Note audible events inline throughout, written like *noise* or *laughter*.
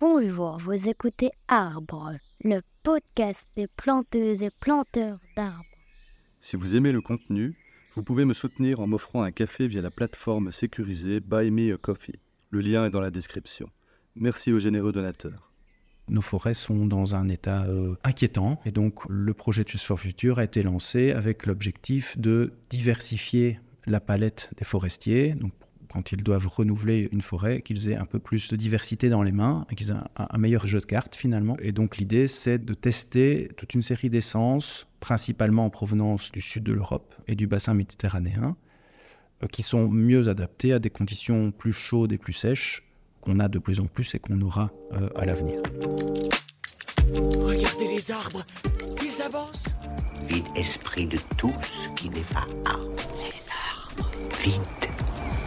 Bonjour, vous écoutez Arbre, le podcast des planteuses et planteurs d'arbres. Si vous aimez le contenu, vous pouvez me soutenir en m'offrant un café via la plateforme sécurisée Buy Me a Coffee. Le lien est dans la description. Merci aux généreux donateurs. Nos forêts sont dans un état euh, inquiétant et donc le projet Choose for Future a été lancé avec l'objectif de diversifier la palette des forestiers, donc quand ils doivent renouveler une forêt, qu'ils aient un peu plus de diversité dans les mains et qu'ils aient un, meilleur jeu de cartes finalement. Et donc l'idée, c'est de tester toute une série d'essences, principalement en provenance du sud de l'Europe et du bassin méditerranéen, euh, qui sont mieux adaptées à des conditions plus chaudes et plus sèches qu'on a de plus en plus et qu'on aura euh, à l'avenir. Regardez les arbres, ils avancent. Vide esprit de tout ce qui n'est pas arbre. Les arbres. Vide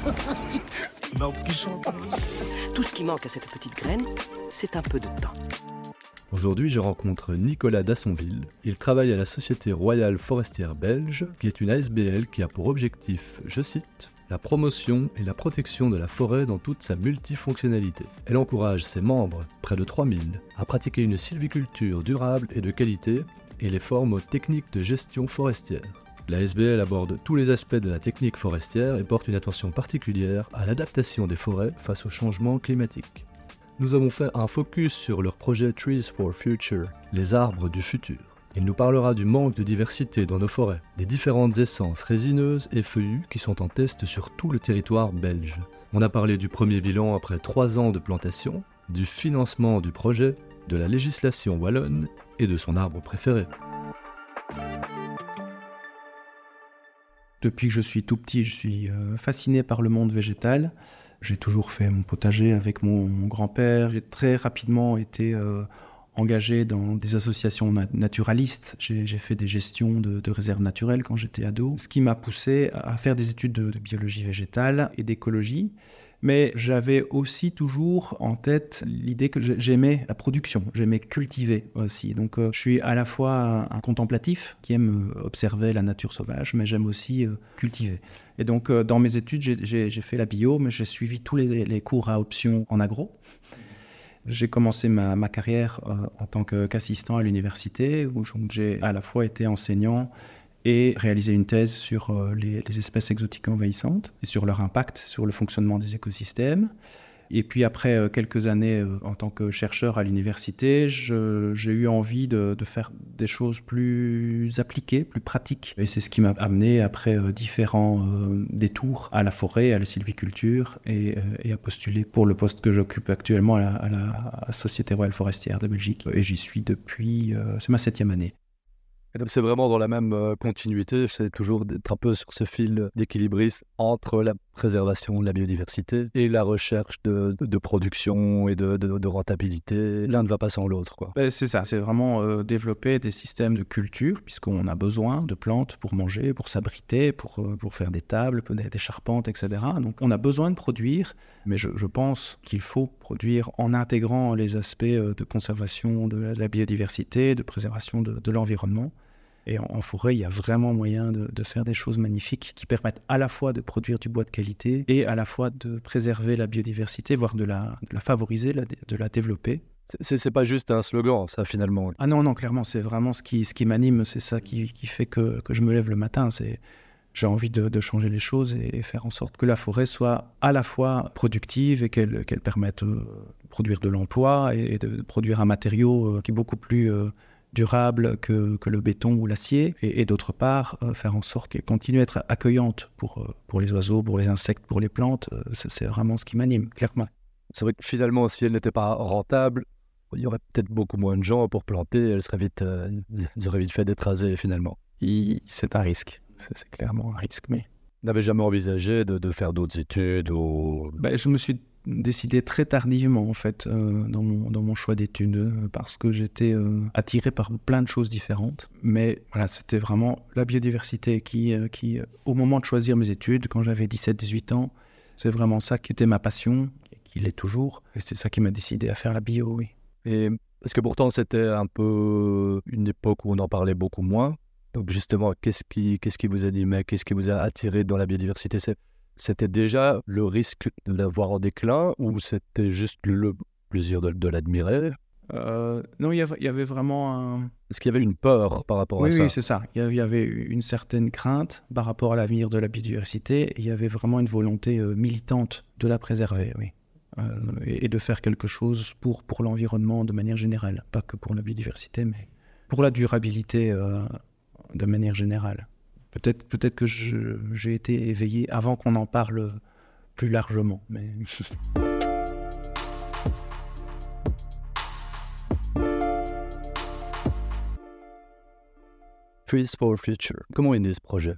*laughs* Tout ce qui manque à cette petite graine, c'est un peu de temps. Aujourd'hui, je rencontre Nicolas Dassonville. Il travaille à la Société Royale Forestière Belge, qui est une ASBL qui a pour objectif, je cite, la promotion et la protection de la forêt dans toute sa multifonctionnalité. Elle encourage ses membres, près de 3000, à pratiquer une sylviculture durable et de qualité et les formes aux techniques de gestion forestière. La SBL aborde tous les aspects de la technique forestière et porte une attention particulière à l'adaptation des forêts face au changement climatique. Nous avons fait un focus sur leur projet Trees for Future, les arbres du futur. Il nous parlera du manque de diversité dans nos forêts, des différentes essences résineuses et feuillues qui sont en test sur tout le territoire belge. On a parlé du premier bilan après trois ans de plantation, du financement du projet, de la législation wallonne et de son arbre préféré. Depuis que je suis tout petit, je suis euh, fasciné par le monde végétal. J'ai toujours fait mon potager avec mon, grand-père. J'ai très rapidement été euh, engagé dans des associations naturalistes. J'ai fait des gestions de, réserves naturelles quand j'étais ado, ce qui m'a poussé à faire des études de biologie végétale et d'écologie mais j'avais aussi toujours en tête l'idée que j'aimais la production, j'aimais cultiver aussi. Donc euh, je suis à la fois un, contemplatif qui aime euh, observer la nature sauvage, mais j'aime aussi euh, cultiver. Et donc dans mes études, j'ai fait la bio, mais j'ai suivi tous les, cours à option en agro. J'ai commencé ma, carrière en tant qu'assistant à l'université, où j'ai à la fois été enseignant et réaliser une thèse sur euh, les, espèces exotiques envahissantes et sur leur impact sur le fonctionnement des écosystèmes. Et puis après euh, quelques années euh, en tant que chercheur à l'université, j'ai eu envie de, faire des choses plus appliquées, plus pratiques. Et c'est ce qui m'a amené après différents détours à la forêt, à la sylviculture et, à postuler pour le poste que j'occupe actuellement à la, à la, Société Royale Forestière de Belgique. Et j'y suis depuis, c'est ma septième année c'est vraiment dans la même euh, continuité, c'est toujours d'être un peu sur ce fil d'équilibriste entre la préservation de la biodiversité et la recherche de, production et de, rentabilité. L'un ne va pas sans l'autre. Ben, c'est ça, c'est vraiment euh, développer des systèmes de culture, puisqu'on a besoin de plantes pour manger, pour s'abriter, pour, euh, pour faire des tables, des, charpentes, etc. Donc on a besoin de produire, mais je, pense qu'il faut produire en intégrant les aspects de conservation de la biodiversité, de préservation de l'environnement. Et en, forêt, il y a vraiment moyen de, faire des choses magnifiques qui permettent à la fois de produire du bois de qualité et à la fois de préserver la biodiversité, voire de la, la favoriser, de la développer. C'est pas juste un slogan, ça, finalement. Ah non, non, clairement, c'est vraiment ce qui, ce qui m'anime, c'est ça qui, qui, fait que, que, je me lève le matin. C'est j'ai envie de, changer les choses et, faire en sorte que la forêt soit à la fois productive et qu'elle qu'elle permette euh, de produire de l'emploi et, de produire un matériau euh, qui est beaucoup plus euh, durable que, que le béton ou l'acier, et, d'autre part, euh, faire en sorte qu'elle continue à être accueillante pour, euh, pour les oiseaux, pour les insectes, pour les plantes. Euh, c'est vraiment ce qui m'anime, clairement. C'est vrai que finalement, si elle n'était pas rentable, il y aurait peut-être beaucoup moins de gens pour planter, elle serait vite, *laughs* ils auraient vite fait d'être rasés finalement. C'est un risque, c'est clairement un risque, mais... N'avez jamais envisagé de, de faire d'autres études ou... Ben, je me suis décidé très tardivement en fait euh, dans, mon, dans, mon, choix d'études euh, parce que j'étais euh, attiré par plein de choses différentes. Mais voilà, c'était vraiment la biodiversité qui, qui, au moment de choisir mes études, quand j'avais 17-18 ans, c'est vraiment ça qui était ma passion, et qui l'est toujours. Et c'est ça qui m'a décidé à faire la bio, oui. Et parce que pourtant c'était un peu une époque où on en parlait beaucoup moins? Donc justement, qu'est-ce qui, qu'est-ce qui vous animait, qu'est-ce qui vous a attiré dans la biodiversité? C'était déjà le risque de l'avoir en déclin ou c'était juste le plaisir de, de l'admirer? Euh, non, il y, avait, vraiment un... Est-ce qu'il y avait une peur par rapport Oui, à ça oui, c'est ça. Il y avait- une certaine crainte par rapport à l'avenir de la biodiversité. et Il y avait vraiment une volonté euh, militante de la préserver, oui. Euh, et, et de faire quelque chose pour, pour l'environnement de manière générale. Pas que pour la biodiversité, mais pour la durabilité euh, de manière générale. Peut-être peut que j'ai été éveillé avant qu'on en parle plus largement. Mais... *laughs* Trees for Future. Comment est né ce projet?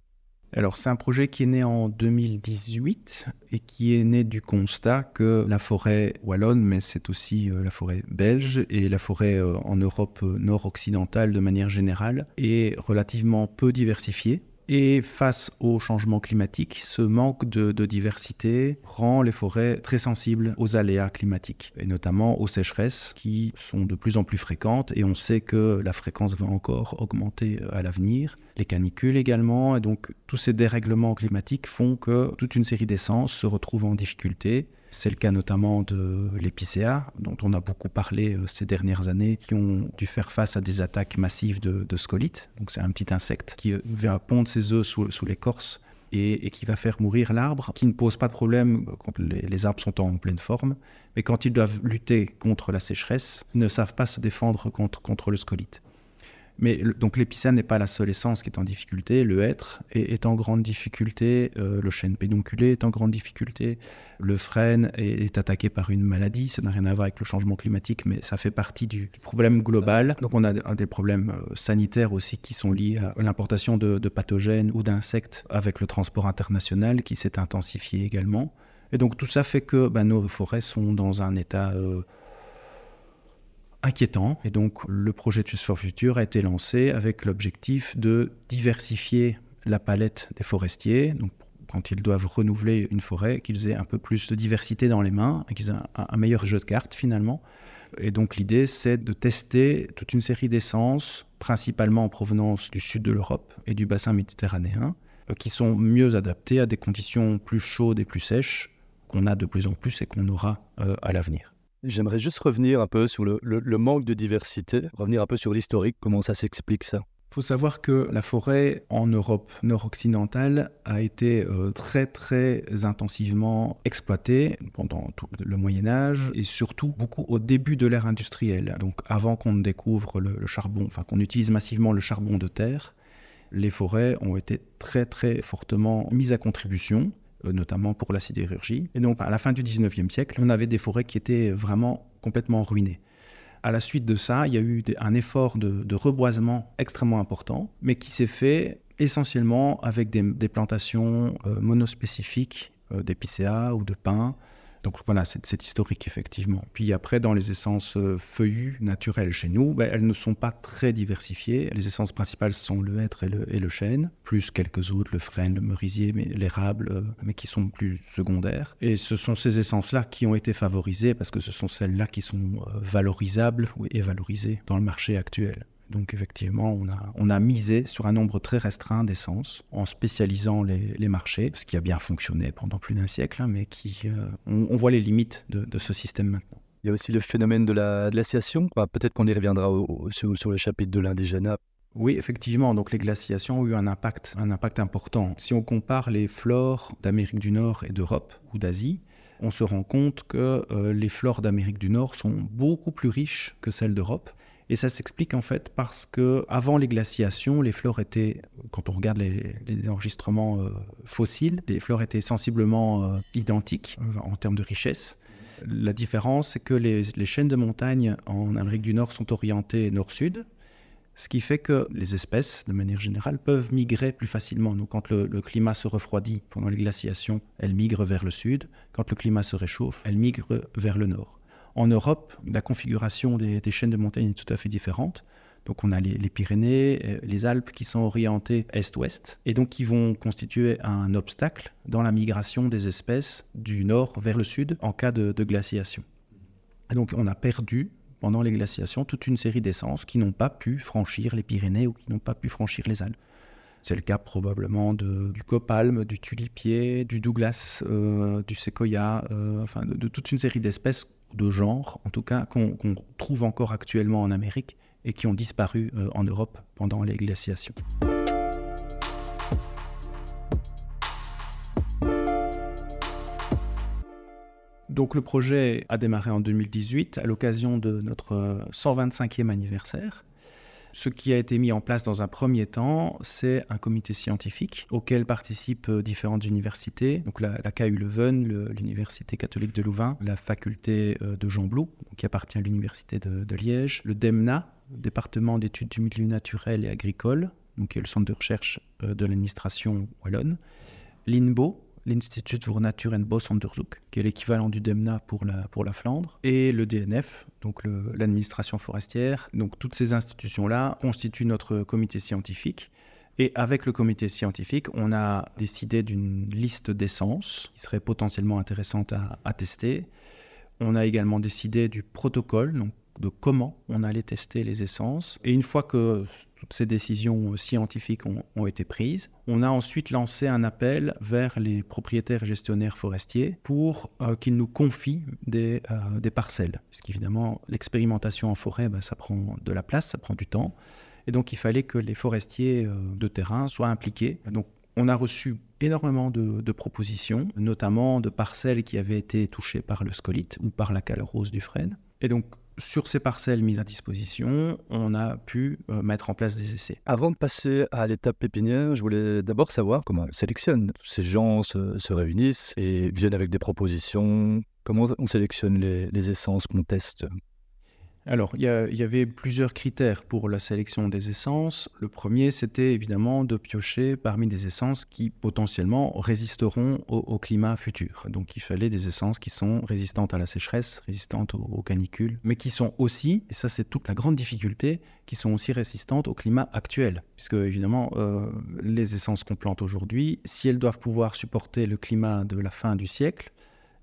Alors, c'est un projet qui est né en 2018 et qui est né du constat que la forêt wallonne, mais c'est aussi euh, la forêt belge et la forêt euh, en Europe euh, nord-occidentale de manière générale est relativement peu diversifiée. Et face au changement climatique, ce manque de, de diversité rend les forêts très sensibles aux aléas climatiques, et notamment aux sécheresses qui sont de plus en plus fréquentes, et on sait que la fréquence va encore augmenter euh, à l'avenir, les canicules également, et donc tous ces dérèglements climatiques font que toute une série d'essences se retrouvent en difficulté. C'est le cas notamment de l'épicéa, dont on a beaucoup parlé euh, ces dernières années, qui ont dû faire face à des attaques massives de, de scolytes. Donc c'est un petit insecte qui va pondre ses œufs sous, sous l'écorce et, qui va faire mourir l'arbre, qui ne pose pas de problème quand les, arbres sont en pleine forme, mais quand ils doivent lutter contre la sécheresse, ils ne savent pas se défendre contre, contre le scolyte. Mais donc l'épicéa n'est pas la seule essence qui est en difficulté. Le hêtre est, en grande difficulté. euh, le chêne pédonculé est en grande difficulté. Le frêne est, attaqué par une maladie. Ça n'a rien à voir avec le changement climatique, mais ça fait partie du, problème global. Donc on a des- problèmes euh, sanitaires aussi qui sont liés à l'importation de, pathogènes ou d'insectes avec le transport international qui s'est intensifié également. Et donc tout ça fait que ben, nos forêts sont dans un état euh, inquiétant. Et donc, le projet Tues for Future a été lancé avec l'objectif de diversifier la palette des forestiers. Donc, quand ils doivent renouveler une forêt, qu'ils aient un peu plus de diversité dans les mains qu'ils aient un, un meilleur jeu de cartes finalement. Et donc, l'idée, c'est de tester toute une série d'essences, principalement en provenance du sud de l'Europe et du bassin méditerranéen, euh, qui sont mieux adaptées à des conditions plus chaudes et plus sèches qu'on a de plus en plus et qu'on aura euh, à l'avenir. J'aimerais juste revenir un peu sur le, manque de diversité, revenir un peu sur l'historique, comment ça s'explique ça Il faut savoir que la forêt en Europe nord-occidentale a été euh, très très intensivement exploitée pendant tout le Moyen Âge et surtout beaucoup au début de l'ère industrielle. Donc avant qu'on découvre le, le charbon, enfin qu'on utilise massivement le charbon de terre, les forêts ont été très très fortement mises à contribution notamment pour la sidérurgie. Et donc à la fin du 19e siècle, on avait des forêts qui étaient vraiment complètement ruinées. À la suite de ça, il y a eu un effort de, reboisement extrêmement important, mais qui s'est fait essentiellement avec des, plantations euh, monospécifiques euh, d'épicéa ou de pins. Donc voilà, c'est historique effectivement. Puis après, dans les essences euh, feuillues naturelles chez nous, ben, elles ne sont pas très diversifiées. Les essences principales sont le hêtre et le, chêne, plus quelques autres, le frêne, le merisier, l'érable, euh, mais qui sont plus secondaires. Et ce sont ces essences-là qui ont été favorisées parce que ce sont celles-là qui sont euh, valorisables et valorisées dans le marché actuel. Donc effectivement, on a, on a misé sur un nombre très restreint d'essences en spécialisant les, les marchés, ce qui a bien fonctionné pendant plus d'un siècle, hein, mais qui, euh, on, on voit les limites de, de ce système maintenant. Il y a aussi le phénomène de la glaciation. Bah, Peut-être qu'on y reviendra au- au- sur, sur le chapitre de l'indigénat. Oui, effectivement, donc les glaciations ont eu un impact, un impact important. Si on compare les flores d'Amérique du Nord et d'Europe ou d'Asie, on se rend compte que euh, les flores d'Amérique du Nord sont beaucoup plus riches que celles d'Europe. Et ça s'explique en fait parce que avant les glaciations, les flores étaient, quand on regarde les, enregistrements euh, fossiles, les flores étaient sensiblement euh, identiques euh, en termes de richesse. La différence, c'est que les, chaînes de montagne en Amérique du Nord sont orientées nord-sud, ce qui fait que les espèces, de manière générale, peuvent migrer plus facilement. Donc, quand le climat se refroidit pendant les glaciations, elles migrent vers le sud. Quand le climat se réchauffe, elles migrent vers le nord. En Europe, la configuration des, chaînes de montagne est tout à fait différente. Donc on a les, Pyrénées, euh, les Alpes qui sont orientées est-ouest et donc qui vont constituer un obstacle dans la migration des espèces du nord vers le sud en cas de, glaciation. Donc on a perdu pendant les glaciations toute une série d'essences qui n'ont pas pu franchir les Pyrénées ou qui n'ont pas pu franchir les Alpes. C'est le cas probablement du copalme, du tulipier, du douglas, euh, du séquoia, euh, enfin de toute une série d'espèces de genre, en tout cas, qu'on trouve encore actuellement en Amérique et qui ont disparu euh, en Europe pendant les glaciations. Donc le projet a démarré en 2018 à l'occasion de notre 125e anniversaire. Ce qui a été mis en place dans un premier temps, c'est un comité scientifique auquel participent euh, différentes universités, donc la, KU Leuven, l'Université catholique de Louvain, la faculté euh, de Jean Blou, qui appartient à l'Université de, Liège, le DEMNA, département d'études du milieu naturel et agricole, qui est le centre de recherche euh, de l'administration wallonne, l'INBO, l'Institut pour Nature and Bosonderzoek, qui est l'équivalent du DEMNA pour la, pour la Flandre, et le DNF, donc l'administration forestière. Donc toutes ces institutions-là constituent notre comité scientifique. Et avec le comité scientifique, on a décidé d'une liste d'essences qui serait potentiellement intéressante à, à, tester. On a également décidé du protocole, donc de comment on allait tester les essences. Et une fois que toutes ces décisions scientifiques ont, été prises, on a ensuite lancé un appel vers les propriétaires et gestionnaires forestiers pour euh, qu'ils nous confient des, euh, des parcelles. L'expérimentation en forêt, bah, ça prend de la place, ça prend du temps. Et donc, il fallait que les forestiers euh, de terrain soient impliqués. Donc, on a reçu énormément de, de, propositions, notamment de parcelles qui avaient été touchées par le scolite ou par la calorose du frêne. Et donc, sur ces parcelles mises à disposition, on a pu euh, mettre en place des essais. Avant de passer à l'étape pépinière, je voulais d'abord savoir comment on sélectionne. Ces gens se, réunissent et viennent avec des propositions. Comment on sélectionne les essences qu'on teste? Alors, il y, avait plusieurs critères pour la sélection des essences. Le premier, c'était évidemment de piocher parmi des essences qui potentiellement résisteront au, climat futur. Donc, il fallait des essences qui sont résistantes à la sécheresse, résistantes aux, canicules, mais qui sont aussi, et ça c'est toute la grande difficulté, qui sont aussi résistantes au climat actuel. Puisque évidemment, euh, les essences qu'on plante aujourd'hui, si elles doivent pouvoir supporter le climat de la fin du siècle,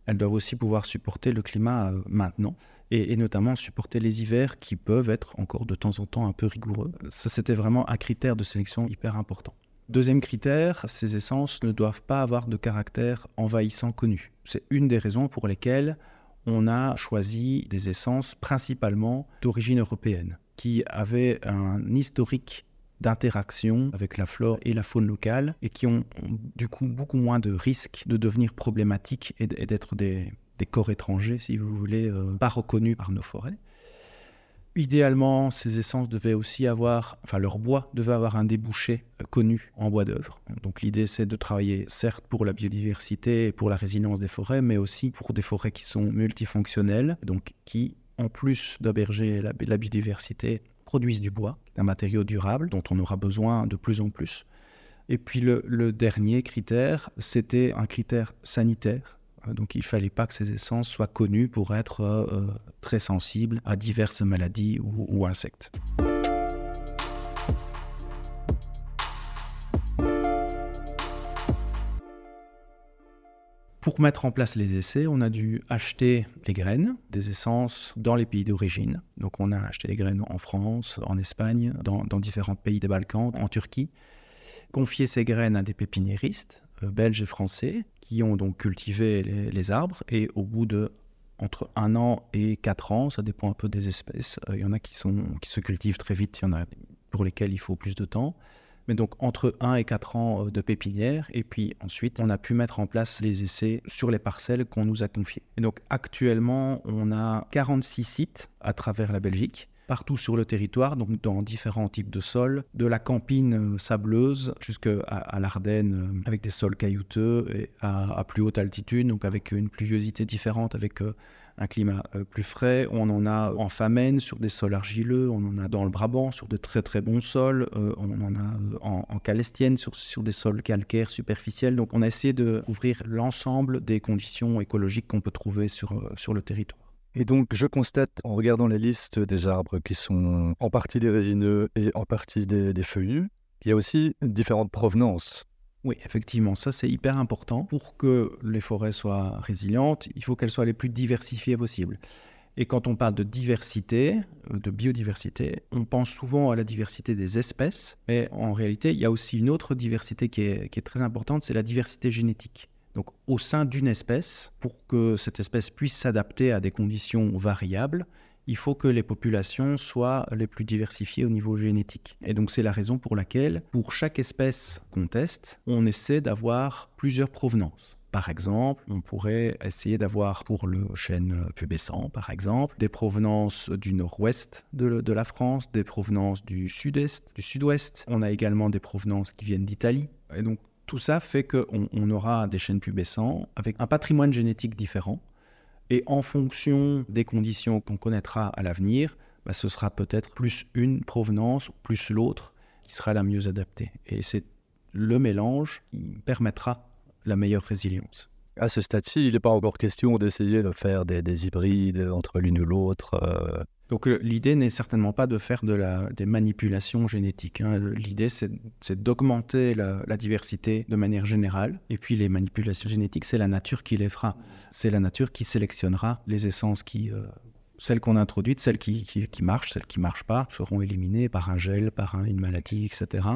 elles doivent aussi pouvoir supporter le climat euh, maintenant et, notamment supporter les hivers qui peuvent être encore de temps en temps un peu rigoureux. Ça, c'était vraiment un critère de sélection hyper important. Deuxième critère, ces essences ne doivent pas avoir de caractère envahissant connu. C'est une des raisons pour lesquelles on a choisi des essences principalement d'origine européenne, qui avaient un historique d'interaction avec la flore et la faune locale et qui ont du coup beaucoup moins de risques de devenir problématiques et d'être des, des corps étrangers, si vous voulez, euh, pas reconnus par nos forêts. Idéalement, ces essences devaient aussi avoir, enfin leur bois devait avoir un débouché euh, connu en bois d'œuvre. Donc l'idée c'est de travailler certes pour la biodiversité et pour la résilience des forêts, mais aussi pour des forêts qui sont multifonctionnelles, donc qui, en plus d'héberger la, biodiversité, produisent du bois, un matériau durable dont on aura besoin de plus en plus. Et puis le dernier critère, c'était un critère sanitaire donc il ne fallait pas que ces essences soient connues pour être euh, euh, très sensibles à diverses maladies ou, insectes. Pour mettre en place les essais, on a dû acheter les graines des essences dans les pays d'origine. Donc on a acheté les graines en France, en Espagne, dans, dans différents pays des Balkans, en Turquie. Confier ces graines à des pépiniéristes euh, belges et français ont donc cultivé les, arbres et au bout de entre un an et quatre ans, ça dépend un peu des espèces. Euh, il y en a qui, sont, qui se cultivent très vite, il y en a pour lesquels il faut plus de temps. Mais donc entre un et quatre ans euh, de pépinière, et puis ensuite on a pu mettre en place les essais sur les parcelles qu'on nous a confiées. Et donc actuellement on a 46 sites à travers la Belgique partout sur le territoire, donc dans différents types de sols, de la campine euh, sableuse jusqu'à à, l'Ardenne euh, avec des sols caillouteux et à, plus haute altitude, donc avec une pluviosité différente, avec euh, un climat plus frais. On en a en Famenne sur des sols argileux, on en a dans le Brabant sur de très très bons sols, on en a en, en Calestienne sur, sur, des sols calcaires superficiels. Donc on a essayé de couvrir l'ensemble des conditions écologiques qu'on peut trouver sur, sur le territoire. Et donc, je constate en regardant la liste des arbres qui sont en partie des résineux et en partie des, feuillus, qu'il y a aussi différentes provenances. Oui, effectivement, ça c'est hyper important. Pour que les forêts soient résilientes, il faut qu'elles soient les plus diversifiées possibles. Et quand on parle de diversité, euh, de biodiversité, on pense souvent à la diversité des espèces, mais en réalité, il y a aussi une autre diversité qui est très importante, c'est la diversité génétique. Donc au sein d'une espèce, pour que cette espèce puisse s'adapter à des conditions variables, il faut que les populations soient les plus diversifiées au niveau génétique. Et donc c'est la raison pour laquelle, pour chaque espèce qu'on teste, on essaie d'avoir plusieurs provenances. Par exemple, on pourrait essayer d'avoir pour le chêne pubescent, par exemple, des provenances du nord-ouest de, la France, des provenances du sud-est, du sud-ouest. On a également des provenances qui viennent d'Italie. Et donc tout ça fait qu'on on aura des chênes pubescents avec un patrimoine génétique différent. Et en fonction des conditions qu'on connaîtra à l'avenir, bah, ce sera peut-être plus une provenance ou plus l'autre qui sera la mieux adaptée. Et c'est le mélange qui permettra la meilleure résilience. À ce stade-ci, il n'est pas encore question d'essayer de faire des, des hybrides entre l'une ou l'autre. Euh... Donc l'idée n'est certainement pas de faire des manipulations génétiques. Hein. L'idée, c'est d'augmenter la, diversité de manière générale. Et puis les manipulations génétiques, c'est la nature qui les fera. C'est la nature qui sélectionnera les essences. Euh, celles qu'on a introduites, celles qui, marchent, celles qui ne marchent pas, seront éliminées par un gel, par un, une maladie, etc.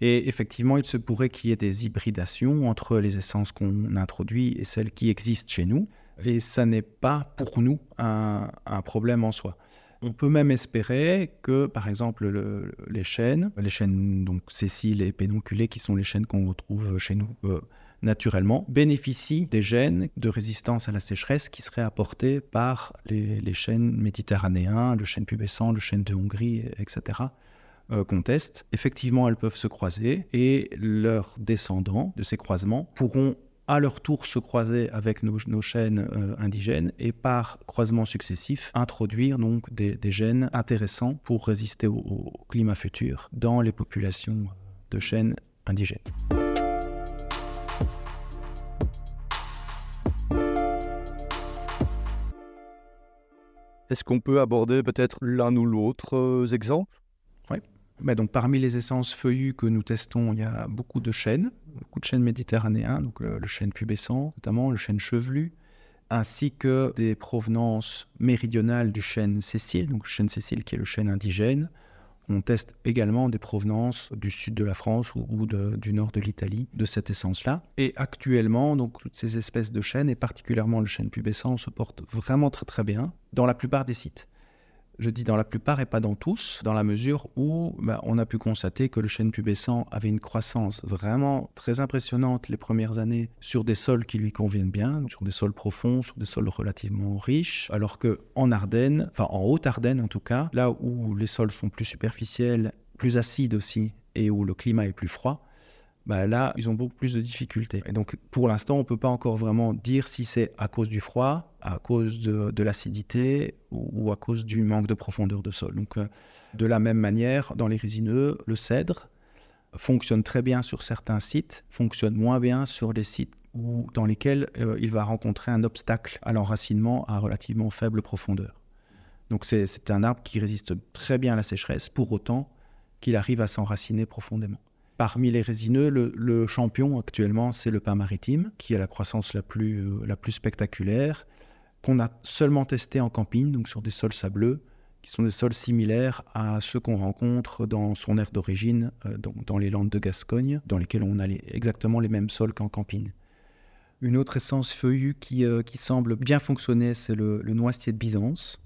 Et effectivement, il se pourrait qu'il y ait des hybridations entre les essences qu'on introduit et celles qui existent chez nous. Et ça n'est pas pour nous un, problème en soi. On peut même espérer que, par exemple, le, les chênes, les chênes donc sessiles et pédonculés, qui sont les chênes qu'on retrouve chez nous euh, naturellement, bénéficient des gènes de résistance à la sécheresse qui seraient apportés par les, les chênes méditerranéens, le chêne pubescent, le chêne de Hongrie, etc euh, qu'on teste, effectivement, elles peuvent se croiser et leurs descendants de ces croisements pourront à leur tour se croiser avec nos, nos chaînes euh, indigènes et par croisement successif introduire donc des, des gènes intéressants pour résister au, au, climat futur dans les populations de chênes indigènes. Est-ce qu'on peut aborder peut-être l'un ou l'autre euh, exemple? Oui. Donc, parmi les essences feuillues que nous testons, il y a beaucoup de chênes, beaucoup de chênes méditerranéens, le, chêne pubescent, notamment le chêne chevelu, ainsi que des provenances méridionales du chêne Cécile, donc le chêne Cécile qui est le chêne indigène. On teste également des provenances du sud de la France ou, du nord de l'Italie de cette essence-là. Et actuellement, donc toutes ces espèces de chênes, et particulièrement le chêne pubescent, se portent vraiment très très bien dans la plupart des sites. Je dis dans la plupart et pas dans tous, dans la mesure où bah, on a pu constater que le chêne pubescent avait une croissance vraiment très impressionnante les premières années sur des sols qui lui conviennent bien, sur des sols profonds, sur des sols relativement riches, alors que en Ardennes, enfin en Haute-Ardenne en tout cas, là où les sols sont plus superficiels, plus acides aussi, et où le climat est plus froid, bah là, ils ont beaucoup plus de difficultés. Et donc, pour l'instant, on ne peut pas encore vraiment dire si c'est à cause du froid, à cause de, l'acidité ou, ou, à cause du manque de profondeur de sol. Donc, euh, de la même manière, dans les résineux, le cèdre fonctionne très bien sur certains sites, fonctionne moins bien sur des sites où, dans lesquels euh, il va rencontrer un obstacle à l'enracinement à relativement faible profondeur. Donc, c'est un arbre qui résiste très bien à la sécheresse, pour autant qu'il arrive à s'enraciner profondément. Parmi les résineux, le, champion actuellement, c'est le pain maritime, qui a la croissance la plus, euh, la plus spectaculaire, qu'on a seulement testé en camping, donc sur des sols sableux, qui sont des sols similaires à ceux qu'on rencontre dans son aire d'origine, euh, dans les Landes de Gascogne, dans lesquelles on a les, exactement les mêmes sols qu'en camping. Une autre essence feuillue qui, euh, semble bien fonctionner, c'est le, le noisetier de Byzance,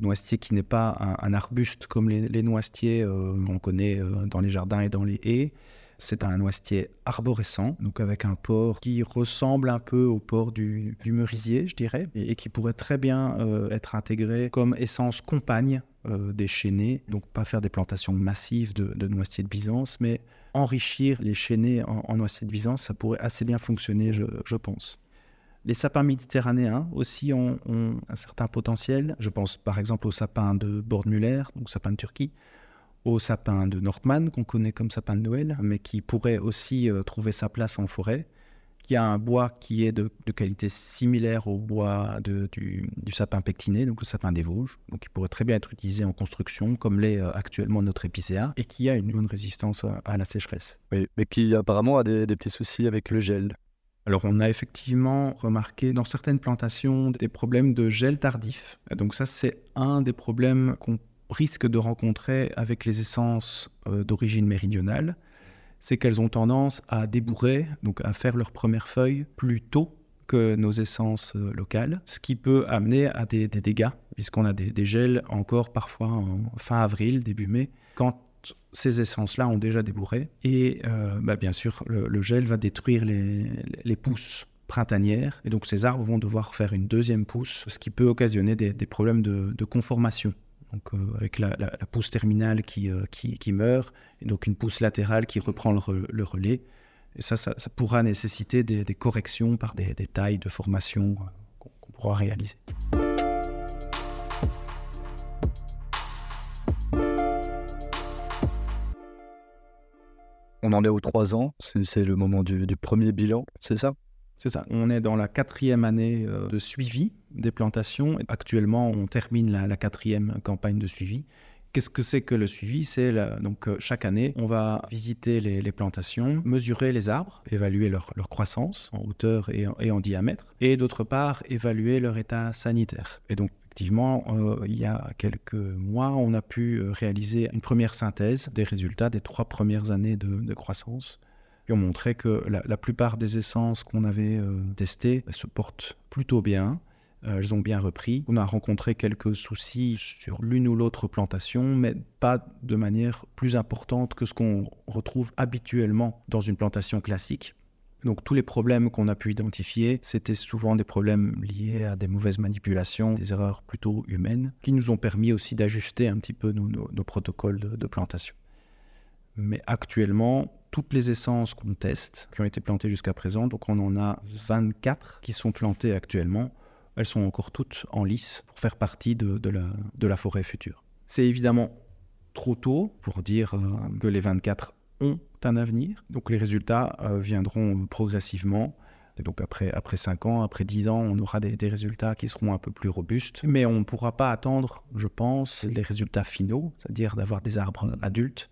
noisetier qui n'est pas un, arbuste comme les, les noisetiers euh, qu'on connaît euh, dans les jardins et dans les haies. C'est un noisetier arborescent, donc avec un port qui ressemble un peu au port du, merisier, je dirais, et, qui pourrait très bien euh, être intégré comme essence compagne euh, des chênés. Donc pas faire des plantations massives de, de noisetiers de Byzance, mais enrichir les chênés en, en noisetiers de Byzance, ça pourrait assez bien fonctionner, je pense. Les sapins méditerranéens aussi ont, un certain potentiel. Je pense par exemple au sapin de Bordmuller, donc sapin de Turquie, au sapin de Nordmann, qu'on connaît comme sapin de Noël, mais qui pourrait aussi euh, trouver sa place en forêt, qui a un bois qui est de, qualité similaire au bois du, sapin pectiné, donc le sapin des Vosges, donc qui pourrait très bien être utilisé en construction, comme l'est euh, actuellement notre épicéa, et qui a une bonne résistance à, la sécheresse. Oui, mais qui apparemment a des petits soucis avec le gel. Alors on a effectivement remarqué dans certaines plantations des problèmes de gel tardif. Donc ça c'est un des problèmes qu'on risque de rencontrer avec les essences euh, d'origine méridionale. c'est qu'elles ont tendance à débourrer, donc à faire leurs premières feuilles plus tôt que nos essences euh, locales, ce qui peut amener à des, dégâts, puisqu'on a des, gels encore parfois en fin avril, début mai, quand ces essences-là ont déjà débourré. Et euh, bah, bien sûr, le, gel va détruire les, pousses printanières, et donc ces arbres vont devoir faire une deuxième pousse, ce qui peut occasionner des, problèmes de, conformation. Donc, euh, avec la, pousse terminale qui, qui, meurt, et donc une pousse latérale qui reprend le relais, et ça, ça, pourra nécessiter des, corrections par des, tailles de formation euh, qu'on pourra réaliser. On en est aux trois ans, c'est le moment du, premier bilan, c'est ça? C'est ça, on est dans la quatrième année euh, de suivi des plantations. Actuellement, on termine la quatrième campagne de suivi Qu'est-ce que c'est que le suivi? C'est donc euh, chaque année, on va visiter les, plantations, mesurer les arbres, évaluer leur, croissance en hauteur et en, diamètre, et d'autre part évaluer leur état sanitaire. Et donc effectivement, euh, il y a quelques mois, on a pu euh, réaliser une première synthèse des résultats des trois premières années de, croissance qui ont montré que la, plupart des essences qu'on avait testées se portent plutôt bien, elles ont bien repris. On a rencontré quelques soucis sur l'une ou l'autre plantation, mais pas de manière plus importante que ce qu'on retrouve habituellement dans une plantation classique. Donc tous les problèmes qu'on a pu identifier, c'était souvent des problèmes liés à des mauvaises manipulations, des erreurs plutôt humaines, qui nous ont permis aussi d'ajuster un petit peu nos, protocoles de, de, plantation. Mais actuellement, toutes les essences qu'on teste, qui ont été plantées jusqu'à présent, donc on en a 24 qui sont plantées actuellement, elles sont encore toutes en lice pour faire partie de, la, forêt future. C'est évidemment trop tôt pour dire euh, que les 24 ont un avenir. Donc les résultats euh, viendront progressivement. Et donc après, après 5 ans, après 10 ans, on aura des, résultats qui seront un peu plus robustes. Mais on ne pourra pas attendre, je pense, les résultats finaux, c'est-à-dire d'avoir des arbres adultes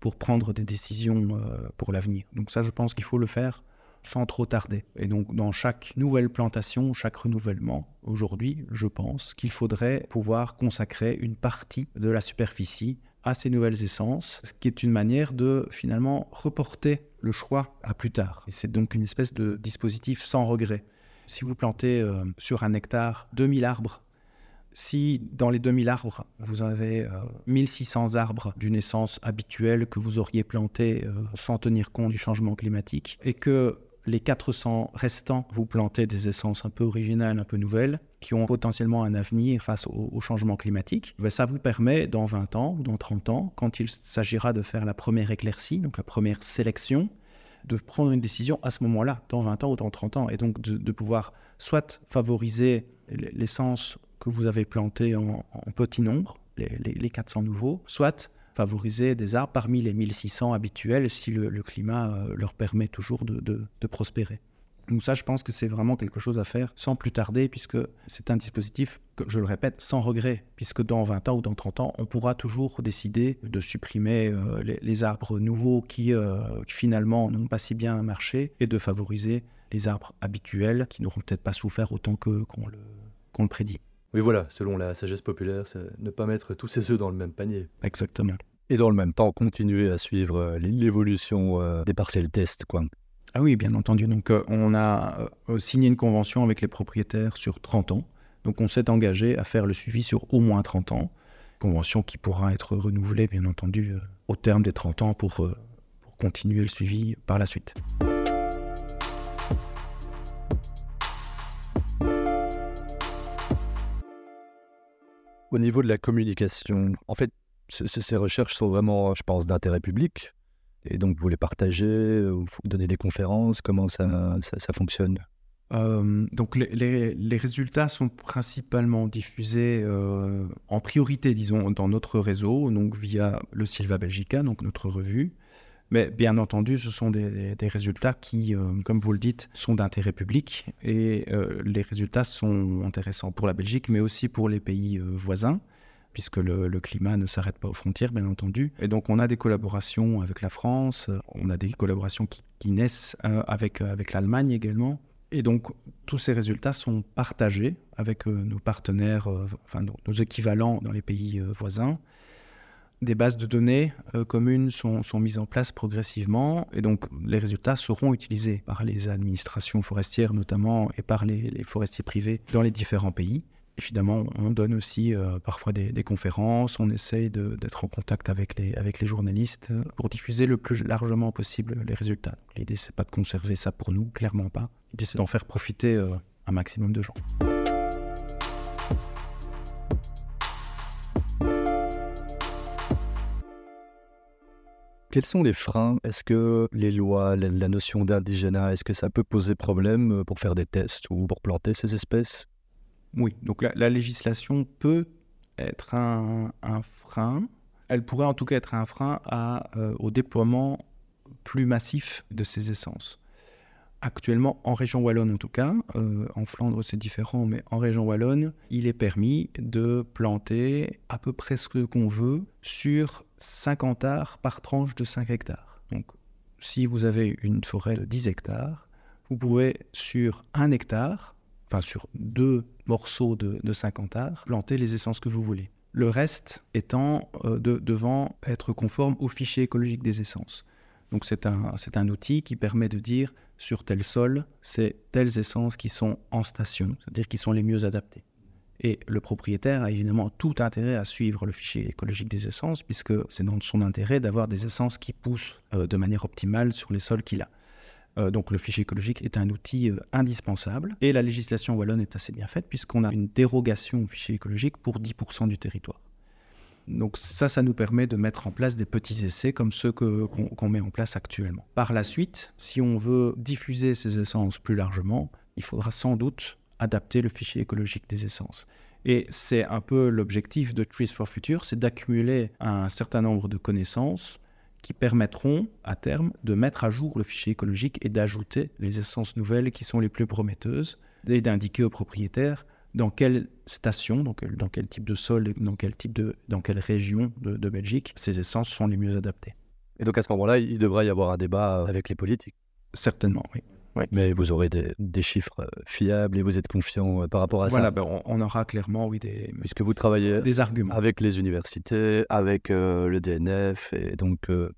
pour prendre des décisions euh, pour l'avenir. Donc ça, je pense qu'il faut le faire sans trop tarder. Et donc dans chaque nouvelle plantation, chaque renouvellement, aujourd'hui, je pense qu'il faudrait pouvoir consacrer une partie de la superficie à ces nouvelles essences, ce qui est une manière de finalement reporter le choix à plus tard. C'est donc une espèce de dispositif sans regret. Si vous plantez euh, sur un hectare 2000 arbres, si dans les 2000 arbres, vous avez 1600 euh, arbres d'une essence habituelle que vous auriez planté euh, sans tenir compte du changement climatique, et que les 400 restants, vous plantez des essences un peu originales, un peu nouvelles, qui ont potentiellement un avenir face au, changement climatique. Ben, ça vous permet, dans 20 ans ou dans 30 ans, quand il s'agira de faire la première éclaircie, donc la première sélection, de prendre une décision à ce moment-là, dans 20 ans ou dans 30 ans, et donc de, pouvoir soit favoriser l'essence que vous avez plantée en, petit nombre, les, les 400 nouveaux, soit favoriser des arbres parmi les 1600 habituels si le, climat euh, leur permet toujours de, prospérer. Donc ça, je pense que c'est vraiment quelque chose à faire sans plus tarder, puisque c'est un dispositif, que, je le répète, sans regret, puisque dans 20 ans ou dans 30 ans, on pourra toujours décider de supprimer euh, les, arbres nouveaux qui, euh, finalement n'ont pas si bien marché, et de favoriser les arbres habituels qui n'auront peut-être pas souffert autant qu'on le prédit. Oui, voilà, selon la sagesse populaire, c'est ne pas mettre tous ses œufs dans le même panier. Exactement. Et dans le même temps, continuer à suivre euh, l'évolution euh, des parcelles test, quoi. Ah oui, bien entendu. Donc, euh, on a signé une convention avec les propriétaires sur 30 ans. Donc, on s'est engagé à faire le suivi sur au moins 30 ans. Convention qui pourra être renouvelée, bien entendu, au terme des 30 ans pour, pour continuer le suivi par la suite. Au niveau de la communication, en fait, ces recherches sont vraiment, je pense, d'intérêt public. Et donc, vous les partagez, vous donnez des conférences, comment ça, ça, fonctionne? Euh, donc les, les, résultats sont principalement diffusés euh, en priorité, disons, dans notre réseau, donc via le Silva Belgica, donc notre revue. Mais bien entendu, ce sont des, résultats qui, euh, comme vous le dites, sont d'intérêt public et les résultats sont intéressants pour la Belgique, mais aussi pour les pays voisins puisque le, climat ne s'arrête pas aux frontières, bien entendu. Et donc on a des collaborations avec la France, on a des collaborations qui, naissent euh, avec, euh, avec l'Allemagne également. Et donc tous ces résultats sont partagés avec euh, nos partenaires, enfin nos, équivalents dans les pays voisins. Des bases de données euh, communes sont, mises en place progressivement et donc les résultats seront utilisés par les administrations forestières notamment et par les, forestiers privés dans les différents pays. Évidemment, on donne aussi euh, parfois des, conférences, on essaye d'être en contact avec les, avec les journalistes pour diffuser le plus largement possible les résultats. L'idée, c'est pas de conserver ça pour nous, clairement pas. L'idée, c'est d'en faire profiter euh, un maximum de gens. Quels sont les freins? Est-ce que les lois, la, notion d'indigénat, est-ce que ça peut poser problème euh, pour faire des tests ou pour planter ces espèces? Oui, donc la, la, législation peut être un, frein. Elle pourrait en tout cas être un frein euh, au déploiement plus massif de ces essences. Actuellement, en région wallonne en tout cas, euh, en Flandre c'est différent, mais en région wallonne, il est permis de planter à peu près ce qu'on veut sur 50 arts par tranche de 5 hectares. Donc, si vous avez une forêt de 10 hectares, vous pouvez sur un hectare, enfin sur deux morceaux de, de 50 arts, planter les essences que vous voulez. Le reste étant euh, de, devant être conforme au fichier écologique des essences. Donc c'est un, un outil qui permet de dire sur tel sol, c'est telles essences qui sont en station, c'est-à-dire qui sont les mieux adaptées. Et le propriétaire a évidemment tout intérêt à suivre le fichier écologique des essences, puisque c'est dans son intérêt d'avoir des essences qui poussent euh, de manière optimale sur les sols qu'il a. Euh, donc le fichier écologique est un outil euh, indispensable. Et la législation wallonne est assez bien faite, puisqu'on a une dérogation au fichier écologique pour 10% du territoire. Donc ça, ça nous permet de mettre en place des petits essais comme ceux qu'on qu met en place actuellement. Par la suite, si on veut diffuser ces essences plus largement, il faudra sans doute adapter le fichier écologique des essences. Et c'est un peu l'objectif de Trees for Future, c'est d'accumuler un certain nombre de connaissances qui permettront à terme de mettre à jour le fichier écologique et d'ajouter les essences nouvelles qui sont les plus prometteuses et d'indiquer aux propriétaires dans quelle station, dans quel, dans quel, type de sol, dans quel type de, dans quelle région de, de Belgique ces essences sont les mieux adaptées. Et donc à ce moment-là, il devrait y avoir un débat avec les politiques. Certainement, oui. Mais vous aurez des, des, chiffres fiables et vous êtes confiant par rapport à voilà, ça. Ben on, on, aura clairement, oui, des. Puisque vous travaillez des arguments avec les universités, avec euh, le DNF, et donc euh,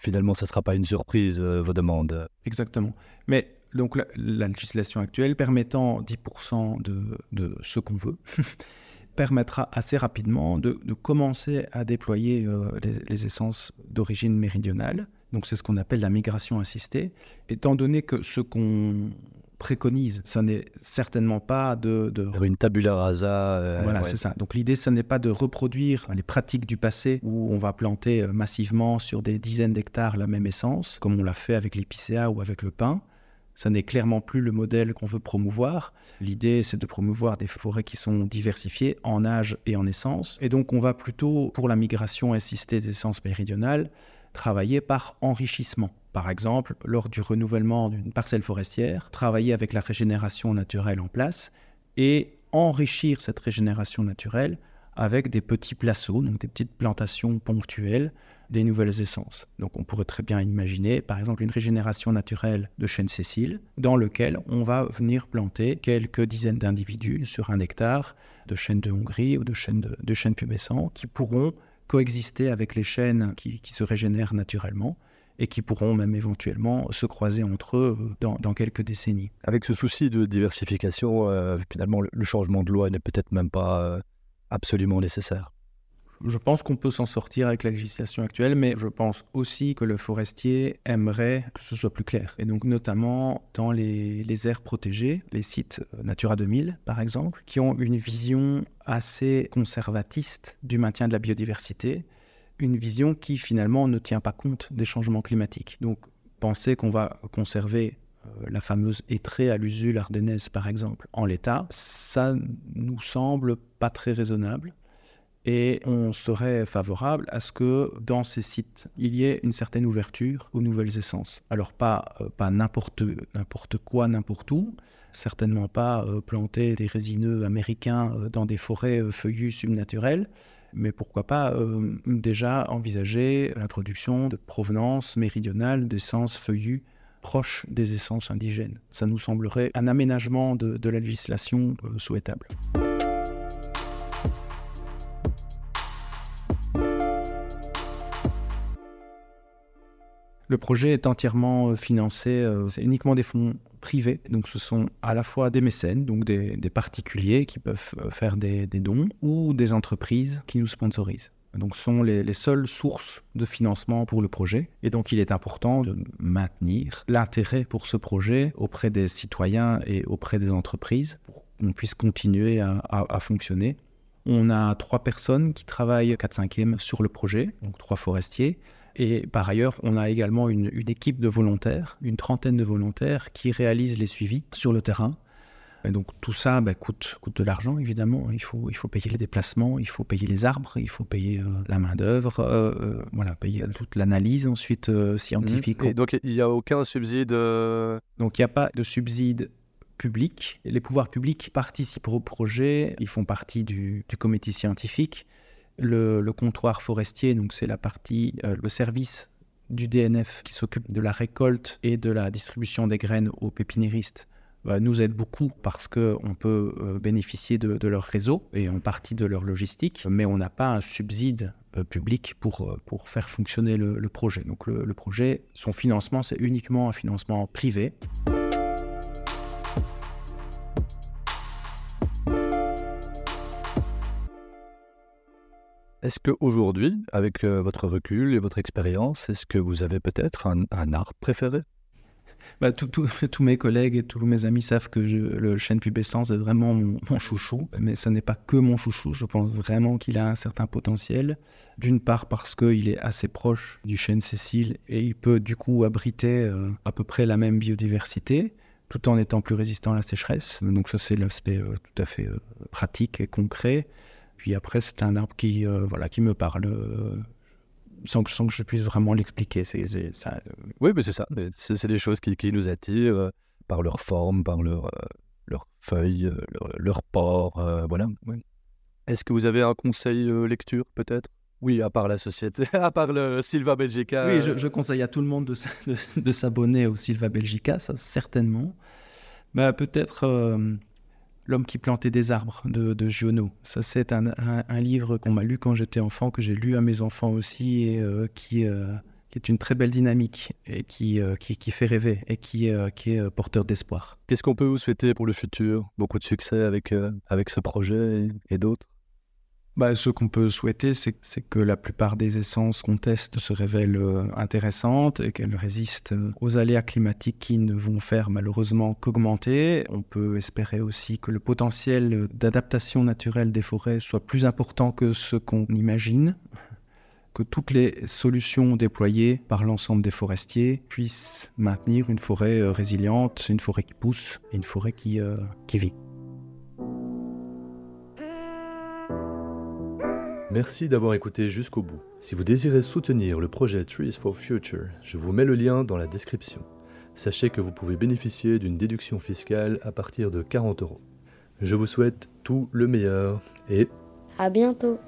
finalement, ça ne sera pas une surprise euh, vos demandes. Exactement. Mais donc la, la législation actuelle permettant 10% de, de ce qu'on veut *laughs* permettra assez rapidement de, de, commencer à déployer euh, les, les, essences d'origine méridionale. Donc c'est ce qu'on appelle la migration assistée. Étant donné que ce qu'on préconise, ce n'est certainement pas de, de... Une tabula rasa. Euh, voilà, ouais. c'est ça. Donc l'idée, ce n'est pas de reproduire les pratiques du passé où on va planter euh, massivement sur des dizaines d'hectares la même essence, comme on l'a fait avec l'épicéa ou avec le pin. Ça n'est clairement plus le modèle qu'on veut promouvoir. L'idée, c'est de promouvoir des forêts qui sont diversifiées en âge et en essence. Et donc, on va plutôt, pour la migration assistée d'essence méridionale, travailler par enrichissement. Par exemple, lors du renouvellement d'une parcelle forestière, travailler avec la régénération naturelle en place et enrichir cette régénération naturelle avec des petits placeaux, donc des petites plantations ponctuelles, des nouvelles essences. Donc on pourrait très bien imaginer, par exemple, une régénération naturelle de chêne Cécile, dans lequel on va venir planter quelques dizaines d'individus sur un hectare de chêne de Hongrie ou de chêne, de, de chêne pubescent qui pourront coexister avec les chênes qui, se régénèrent naturellement et qui pourront même éventuellement se croiser entre eux dans, dans quelques décennies. Avec ce souci de diversification, euh, finalement, le changement de loi n'est peut-être même pas euh, absolument nécessaire. Je pense qu'on peut s'en sortir avec la législation actuelle, mais je pense aussi que le forestier aimerait que ce soit plus clair. Et donc notamment dans les, les aires protégées, les sites Natura 2000 par exemple, qui ont une vision assez conservatiste du maintien de la biodiversité, une vision qui finalement ne tient pas compte des changements climatiques. Donc penser qu'on va conserver euh, la fameuse étrée à l'usule ardennaise par exemple en l'état, ça nous semble pas très raisonnable et on serait favorable à ce que dans ces sites, il y ait une certaine ouverture aux nouvelles essences. Alors pas, euh, pas n'importe quoi, n'importe où, certainement pas euh, planter des résineux américains euh, dans des forêts feuillues subnaturelles, mais pourquoi pas déjà envisager l'introduction de provenance méridionale d'essences feuillues proches des essences indigènes. Ça nous semblerait un aménagement de, la législation souhaitable. Le projet est entièrement financé, c'est uniquement des fonds privés. Donc ce sont à la fois des mécènes, donc des, particuliers qui peuvent faire des, dons, ou des entreprises qui nous sponsorisent. Donc ce sont les, les, seules sources de financement pour le projet. Et donc il est important de maintenir l'intérêt pour ce projet auprès des citoyens et auprès des entreprises pour qu'on puisse continuer à, à, à, fonctionner. On a trois personnes qui travaillent 4-5e sur le projet, donc trois forestiers. Et par ailleurs, on a également une, une, équipe de volontaires, une trentaine de volontaires qui réalisent les suivis sur le terrain. Et donc tout ça bah, coûte, coûte de l'argent, évidemment. Il faut, il faut payer les déplacements, il faut payer les arbres, il faut payer euh, la main-d'œuvre, euh, euh, voilà, payer toute l'analyse ensuite scientifique. Mmh. Et donc il n'y a aucun subside Donc il n'y a pas de subside public. Les pouvoirs publics participent au projet, ils font partie du, du comité scientifique le, comptoir forestier, donc c'est la partie, euh, le service du DNF qui s'occupe de la récolte et de la distribution des graines aux pépiniéristes, bah, nous aide beaucoup parce qu'on peut euh, bénéficier de, leur réseau et en partie de leur logistique, mais on n'a pas un subside euh, public pour, pour faire fonctionner le, projet. Donc le projet, son financement, c'est uniquement un financement privé. Est-ce qu'aujourd'hui, avec euh, votre recul et votre expérience, est-ce que vous avez peut-être un, un, art préféré? Bah, *laughs* Tous mes collègues et tous mes amis savent que le chêne pubescent est vraiment mon, chouchou. Mais ce n'est pas que mon chouchou. Je pense vraiment qu'il a un certain potentiel. D'une part parce qu'il est assez proche du chêne Cécile et il peut du coup abriter euh, à peu près la même biodiversité tout en étant plus résistant à la sécheresse. Donc ça c'est l'aspect euh, tout à fait pratique et concret. Puis après, c'est un arbre qui, euh, voilà, qui me parle euh, sans, que, sans que je puisse vraiment l'expliquer. C'est, c'est, ça, euh... Oui, mais c'est ça. C'est, c'est des choses qui, qui, nous attirent par leur forme, par leur, leur feuilles, leur, leur port. Euh, voilà. Oui. Est-ce que vous avez un conseil lecture, peut-être? Oui, à part la société, *laughs* à part le Silva Belgica. Oui, je, je conseille à tout le monde de, *laughs* de, de s'abonner au Silva Belgica, ça certainement. Bah, peut-être euh, L'homme qui plantait des arbres de, de Giono. Ça, c'est un, livre qu'on m'a lu quand j'étais enfant, que j'ai lu à mes enfants aussi, et euh, qui, euh, qui, est une très belle dynamique, et qui, euh, fait rêver, et qui, est porteur d'espoir. Qu'est-ce qu'on peut vous souhaiter pour le futur? Beaucoup de succès avec, ce projet et, et d'autres? Bah, ce qu'on peut souhaiter, c'est que la plupart des essences qu'on teste se révèlent euh, intéressantes et qu'elles résistent euh, aux aléas climatiques qui ne vont faire malheureusement qu'augmenter. On peut espérer aussi que le potentiel d'adaptation naturelle des forêts soit plus important que ce qu'on imagine que toutes les solutions déployées par l'ensemble des forestiers puissent maintenir une forêt euh, résiliente, une forêt qui pousse une forêt qui, euh, qui vit. Merci d'avoir écouté jusqu'au bout. Si vous désirez soutenir le projet Trees for Future, je vous mets le lien dans la description. Sachez que vous pouvez bénéficier d'une déduction fiscale à partir de 40 euros. Je vous souhaite tout le meilleur et à bientôt.